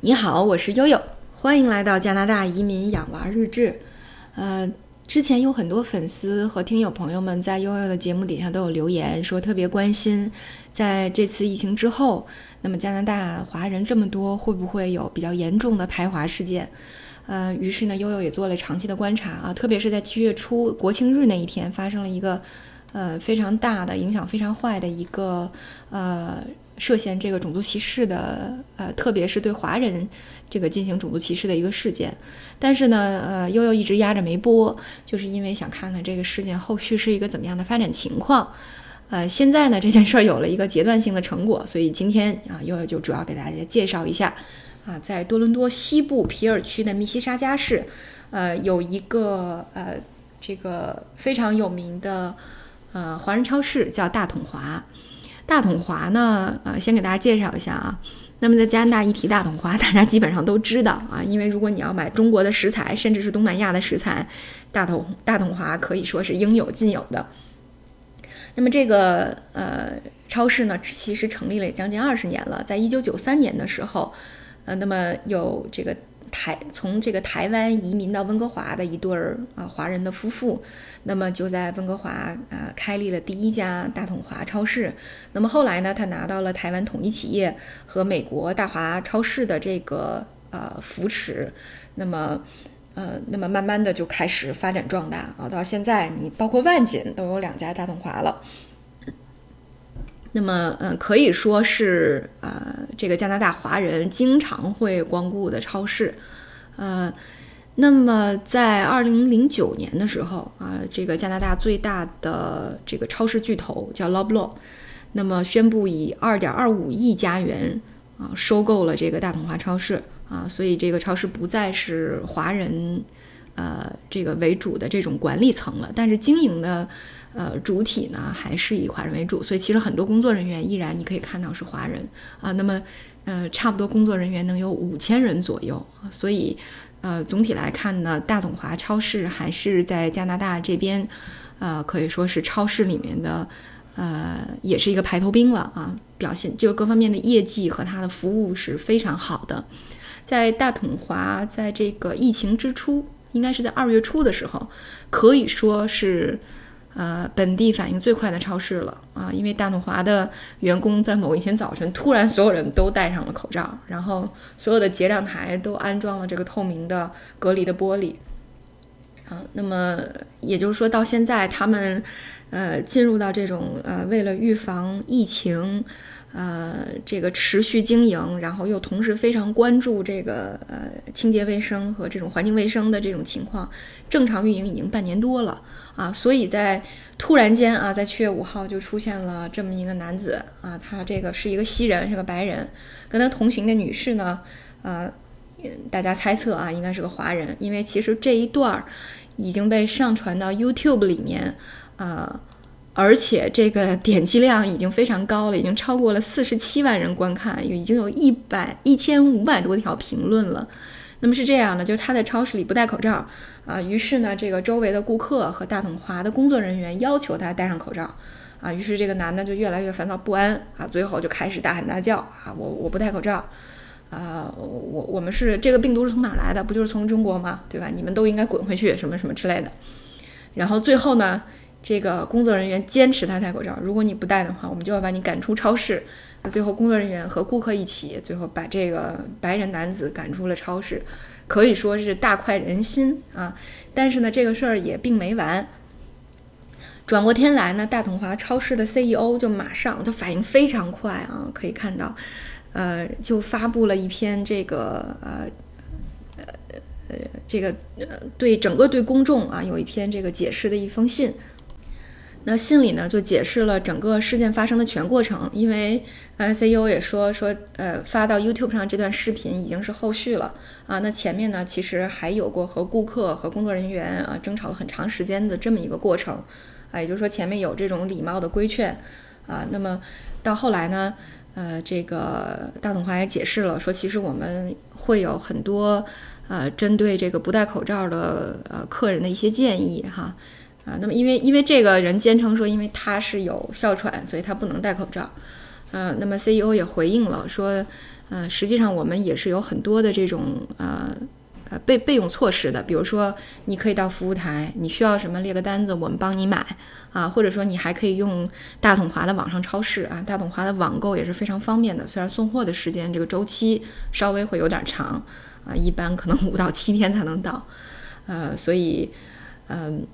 你好，我是悠悠，欢迎来到加拿大移民养娃日志。呃，之前有很多粉丝和听友朋友们在悠悠的节目底下都有留言，说特别关心，在这次疫情之后，那么加拿大华人这么多，会不会有比较严重的排华事件？呃，于是呢，悠悠也做了长期的观察啊，特别是在七月初国庆日那一天，发生了一个呃非常大的影响非常坏的一个呃。涉嫌这个种族歧视的，呃，特别是对华人这个进行种族歧视的一个事件，但是呢，呃，悠悠一直压着没播，就是因为想看看这个事件后续是一个怎么样的发展情况。呃，现在呢，这件事儿有了一个阶段性的成果，所以今天啊，悠悠就主要给大家介绍一下啊，在多伦多西部皮尔区的密西沙加市，呃，有一个呃这个非常有名的呃华人超市叫大统华。大统华呢，呃，先给大家介绍一下啊。那么在加拿大一提大统华，大家基本上都知道啊，因为如果你要买中国的食材，甚至是东南亚的食材，大统大统华可以说是应有尽有的。那么这个呃超市呢，其实成立了将近二十年了，在一九九三年的时候，呃，那么有这个。台从这个台湾移民到温哥华的一对儿啊华人的夫妇，那么就在温哥华啊开立了第一家大统华超市。那么后来呢，他拿到了台湾统一企业和美国大华超市的这个呃扶持，那么呃那么慢慢的就开始发展壮大啊，到现在你包括万锦都有两家大统华了。那么，嗯，可以说是呃，这个加拿大华人经常会光顾的超市，呃，那么在二零零九年的时候啊，这个加拿大最大的这个超市巨头叫 Loblaw，那么宣布以二点二五亿加元啊收购了这个大统华超市啊，所以这个超市不再是华人呃这个为主的这种管理层了，但是经营的。呃，主体呢还是以华人为主，所以其实很多工作人员依然你可以看到是华人啊。那么，呃，差不多工作人员能有五千人左右所以，呃，总体来看呢，大统华超市还是在加拿大这边，呃，可以说是超市里面的，呃，也是一个排头兵了啊。表现就各方面的业绩和它的服务是非常好的。在大统华在这个疫情之初，应该是在二月初的时候，可以说是。呃，本地反应最快的超市了啊！因为大统华的员工在某一天早晨，突然所有人都戴上了口罩，然后所有的结账台都安装了这个透明的隔离的玻璃。啊，那么也就是说到现在，他们呃进入到这种呃为了预防疫情。呃，这个持续经营，然后又同时非常关注这个呃清洁卫生和这种环境卫生的这种情况，正常运营已经半年多了啊，所以在突然间啊，在七月五号就出现了这么一个男子啊，他这个是一个西人，是个白人，跟他同行的女士呢，呃，大家猜测啊，应该是个华人，因为其实这一段儿已经被上传到 YouTube 里面啊。而且这个点击量已经非常高了，已经超过了四十七万人观看，已经有一百一千五百多条评论了。那么是这样的，就是他在超市里不戴口罩啊，于是呢，这个周围的顾客和大统华的工作人员要求他戴上口罩啊，于是这个男的就越来越烦躁不安啊，最后就开始大喊大叫啊，我我不戴口罩啊，我我们是这个病毒是从哪来的？不就是从中国吗？对吧？你们都应该滚回去，什么什么之类的。然后最后呢？这个工作人员坚持他戴口罩，如果你不戴的话，我们就要把你赶出超市。那最后，工作人员和顾客一起，最后把这个白人男子赶出了超市，可以说是大快人心啊。但是呢，这个事儿也并没完。转过天来呢，大统华超市的 CEO 就马上，他反应非常快啊，可以看到，呃，就发布了一篇这个呃呃呃这个呃对整个对公众啊有一篇这个解释的一封信。那信里呢就解释了整个事件发生的全过程，因为呃 CEO 也说说呃发到 YouTube 上这段视频已经是后续了。啊，那前面呢其实还有过和顾客和工作人员啊争吵了很长时间的这么一个过程。啊，也就是说前面有这种礼貌的规劝。啊，那么到后来呢，呃这个大统华也解释了说，其实我们会有很多呃针对这个不戴口罩的呃客人的一些建议哈。啊，那么因为因为这个人坚称说，因为他是有哮喘，所以他不能戴口罩，呃，那么 CEO 也回应了说，呃，实际上我们也是有很多的这种呃呃备备用措施的，比如说你可以到服务台，你需要什么列个单子，我们帮你买啊，或者说你还可以用大统华的网上超市啊，大统华的网购也是非常方便的，虽然送货的时间这个周期稍微会有点长啊，一般可能五到七天才能到，呃，所以嗯。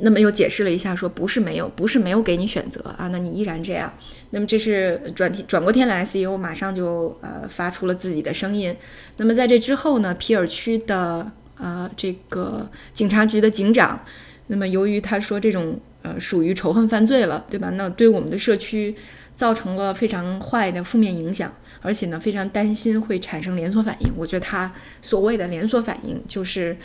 那么又解释了一下，说不是没有，不是没有给你选择啊，那你依然这样。那么这是转天转过天来，CEO 马上就呃发出了自己的声音。那么在这之后呢，皮尔区的呃这个警察局的警长，那么由于他说这种呃属于仇恨犯罪了，对吧？那对我们的社区造成了非常坏的负面影响，而且呢非常担心会产生连锁反应。我觉得他所谓的连锁反应就是。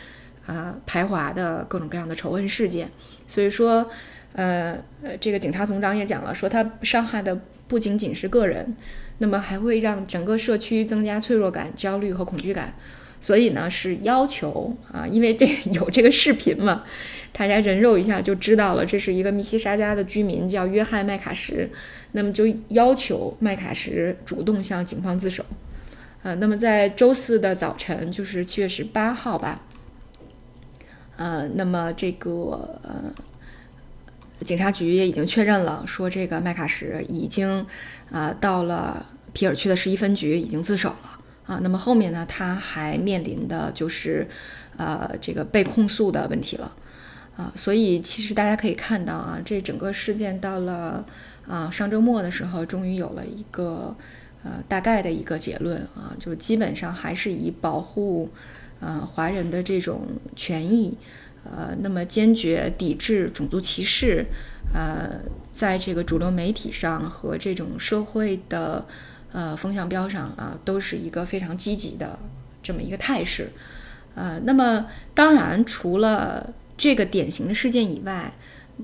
呃，排华的各种各样的仇恨事件，所以说，呃呃，这个警察总长也讲了，说他伤害的不仅仅是个人，那么还会让整个社区增加脆弱感、焦虑和恐惧感，所以呢，是要求啊，因为这 有这个视频嘛，大家人肉一下就知道了，这是一个密西沙加的居民叫约翰麦卡什，那么就要求麦卡什主动向警方自首，呃，那么在周四的早晨，就是七月十八号吧。呃，那么这个呃，警察局也已经确认了，说这个麦卡什已经啊到了皮尔区的十一分局，已经自首了啊。那么后面呢，他还面临的就是呃这个被控诉的问题了啊。所以其实大家可以看到啊，这整个事件到了啊上周末的时候，终于有了一个呃大概的一个结论啊，就基本上还是以保护。呃，华人的这种权益，呃，那么坚决抵制种族歧视，呃，在这个主流媒体上和这种社会的呃风向标上啊，都是一个非常积极的这么一个态势。呃，那么当然，除了这个典型的事件以外，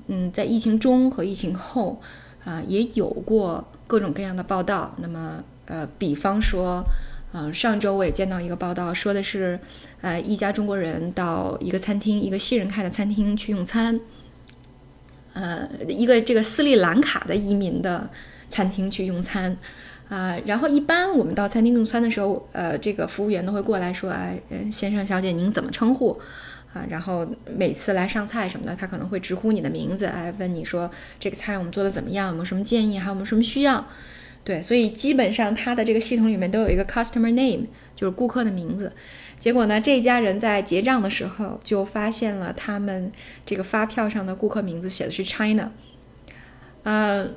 嗯，在疫情中和疫情后啊，也有过各种各样的报道。那么，呃，比方说。嗯，上周我也见到一个报道，说的是，呃，一家中国人到一个餐厅，一个新人开的餐厅去用餐，呃，一个这个斯里兰卡的移民的餐厅去用餐，啊，然后一般我们到餐厅用餐的时候，呃，这个服务员都会过来说，哎，先生小姐您怎么称呼？啊，然后每次来上菜什么的，他可能会直呼你的名字，哎，问你说这个菜我们做的怎么样？有没有什么建议？还有没有什么需要？对，所以基本上它的这个系统里面都有一个 customer name，就是顾客的名字。结果呢，这家人在结账的时候就发现了他们这个发票上的顾客名字写的是 China。呃，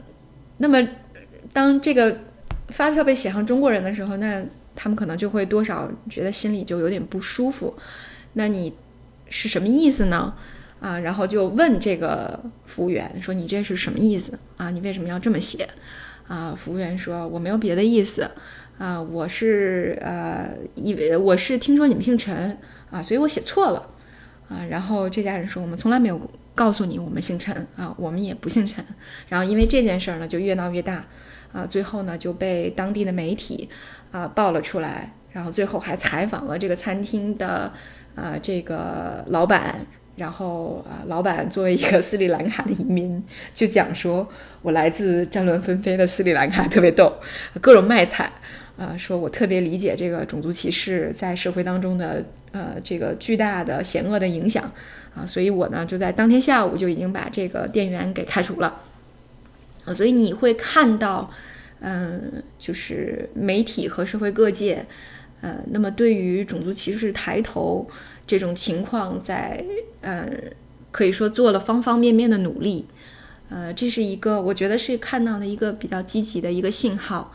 那么当这个发票被写上中国人的时候，那他们可能就会多少觉得心里就有点不舒服。那你是什么意思呢？啊，然后就问这个服务员说：“你这是什么意思啊？你为什么要这么写？”啊，服务员说我没有别的意思，啊，我是呃，以为我是听说你们姓陈啊，所以我写错了，啊，然后这家人说我们从来没有告诉你我们姓陈啊，我们也不姓陈，然后因为这件事儿呢就越闹越大，啊，最后呢就被当地的媒体啊爆了出来，然后最后还采访了这个餐厅的啊这个老板。然后啊，老板作为一个斯里兰卡的移民，就讲说，我来自战乱纷飞的斯里兰卡，特别逗，各种卖惨，啊，说我特别理解这个种族歧视在社会当中的呃这个巨大的险恶的影响，啊，所以我呢就在当天下午就已经把这个店员给开除了，啊，所以你会看到，嗯，就是媒体和社会各界，呃，那么对于种族歧视抬头。这种情况在呃，可以说做了方方面面的努力，呃，这是一个我觉得是看到的一个比较积极的一个信号，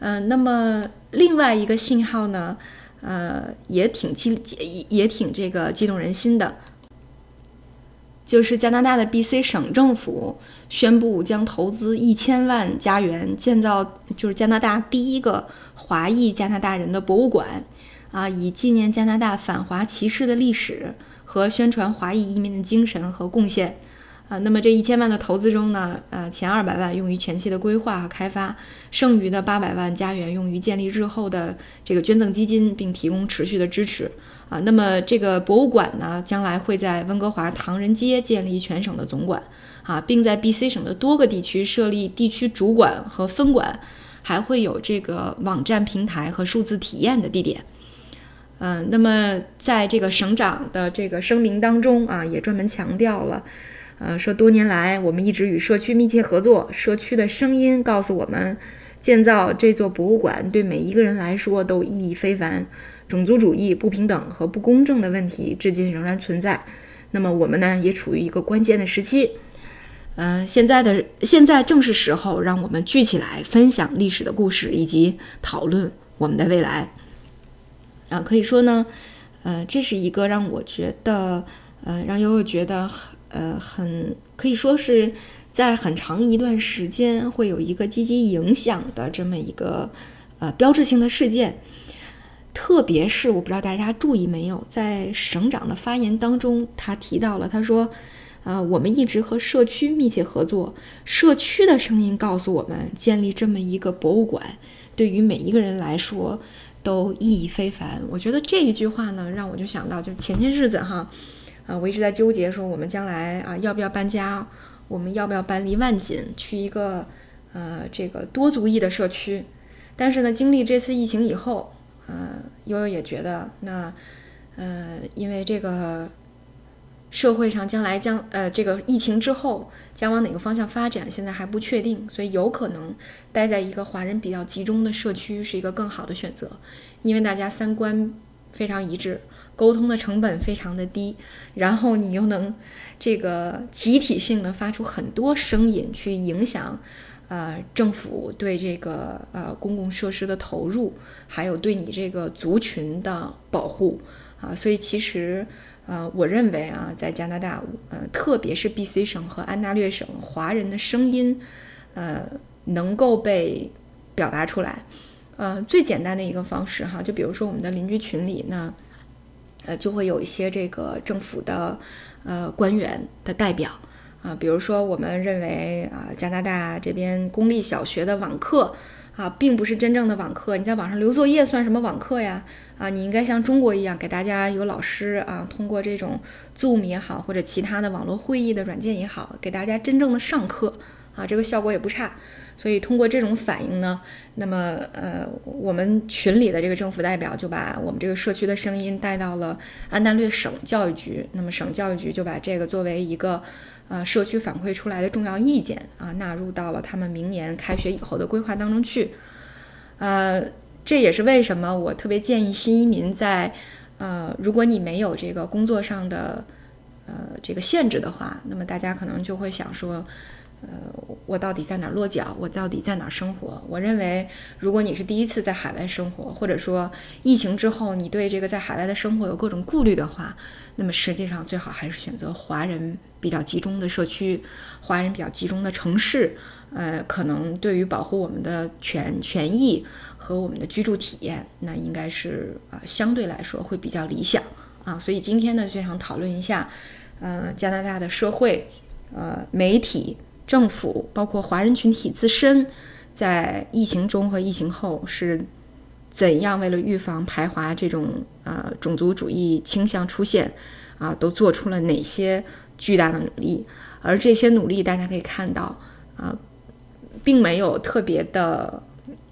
嗯，那么另外一个信号呢，呃，也挺激也也挺这个激动人心的，就是加拿大的 B.C 省政府宣布将投资一千万加元建造，就是加拿大第一个华裔加拿大人的博物馆。啊，以纪念加拿大反华歧视的历史。和宣传华裔移民的精神和贡献，啊，那么这一千万的投资中呢，呃，前二百万用于前期的规划和开发，剩余的八百万加元用于建立日后的这个捐赠基金，并提供持续的支持。啊，那么这个博物馆呢，将来会在温哥华唐人街建立全省的总馆，啊，并在 B.C 省的多个地区设立地区主馆和分馆。还会有这个网站平台和数字体验的地点。嗯，那么在这个省长的这个声明当中啊，也专门强调了，呃，说多年来我们一直与社区密切合作，社区的声音告诉我们，建造这座博物馆对每一个人来说都意义非凡。种族主义、不平等和不公正的问题至今仍然存在。那么我们呢，也处于一个关键的时期。嗯，现在的现在正是时候，让我们聚起来，分享历史的故事，以及讨论我们的未来。啊，可以说呢，呃，这是一个让我觉得，呃，让悠悠觉得，呃，很可以说是在很长一段时间会有一个积极影响的这么一个呃标志性的事件。特别是我不知道大家注意没有，在省长的发言当中，他提到了，他说：“呃，我们一直和社区密切合作，社区的声音告诉我们，建立这么一个博物馆，对于每一个人来说都意义非凡。”我觉得这一句话呢，让我就想到，就前些日子哈，啊，我一直在纠结说，我们将来啊要不要搬家，我们要不要搬离万锦，去一个呃这个多族裔的社区？但是呢，经历这次疫情以后。呃，悠悠也觉得，那，呃，因为这个社会上将来将呃这个疫情之后将往哪个方向发展，现在还不确定，所以有可能待在一个华人比较集中的社区是一个更好的选择，因为大家三观非常一致，沟通的成本非常的低，然后你又能这个集体性的发出很多声音去影响。呃，政府对这个呃公共设施的投入，还有对你这个族群的保护啊，所以其实呃，我认为啊，在加拿大，呃，特别是 B.C 省和安大略省，华人的声音，呃，能够被表达出来。呃，最简单的一个方式哈，就比如说我们的邻居群里呢，呃，就会有一些这个政府的呃官员的代表。啊，比如说，我们认为啊，加拿大这边公立小学的网课啊，并不是真正的网课。你在网上留作业算什么网课呀？啊，你应该像中国一样，给大家有老师啊，通过这种 Zoom 也好，或者其他的网络会议的软件也好，给大家真正的上课啊，这个效果也不差。所以通过这种反应呢，那么呃，我们群里的这个政府代表就把我们这个社区的声音带到了安大略省教育局，那么省教育局就把这个作为一个。呃，社区反馈出来的重要意见啊，纳入到了他们明年开学以后的规划当中去。呃，这也是为什么我特别建议新移民在呃，如果你没有这个工作上的呃这个限制的话，那么大家可能就会想说。呃，我到底在哪儿落脚？我到底在哪儿生活？我认为，如果你是第一次在海外生活，或者说疫情之后你对这个在海外的生活有各种顾虑的话，那么实际上最好还是选择华人比较集中的社区，华人比较集中的城市。呃，可能对于保护我们的权权益和我们的居住体验，那应该是呃相对来说会比较理想啊。所以今天呢，就想讨论一下，呃，加拿大的社会，呃，媒体。政府包括华人群体自身，在疫情中和疫情后是怎样为了预防排华这种呃种族主义倾向出现啊，都做出了哪些巨大的努力？而这些努力，大家可以看到啊，并没有特别的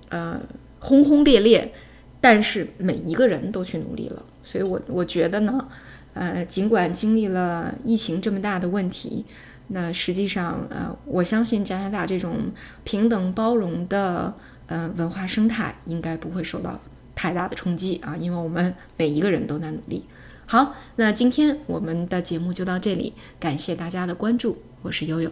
呃轰轰烈烈，但是每一个人都去努力了。所以我我觉得呢，呃，尽管经历了疫情这么大的问题。那实际上，呃，我相信加拿大这种平等包容的呃文化生态应该不会受到太大的冲击啊，因为我们每一个人都在努力。好，那今天我们的节目就到这里，感谢大家的关注，我是悠悠。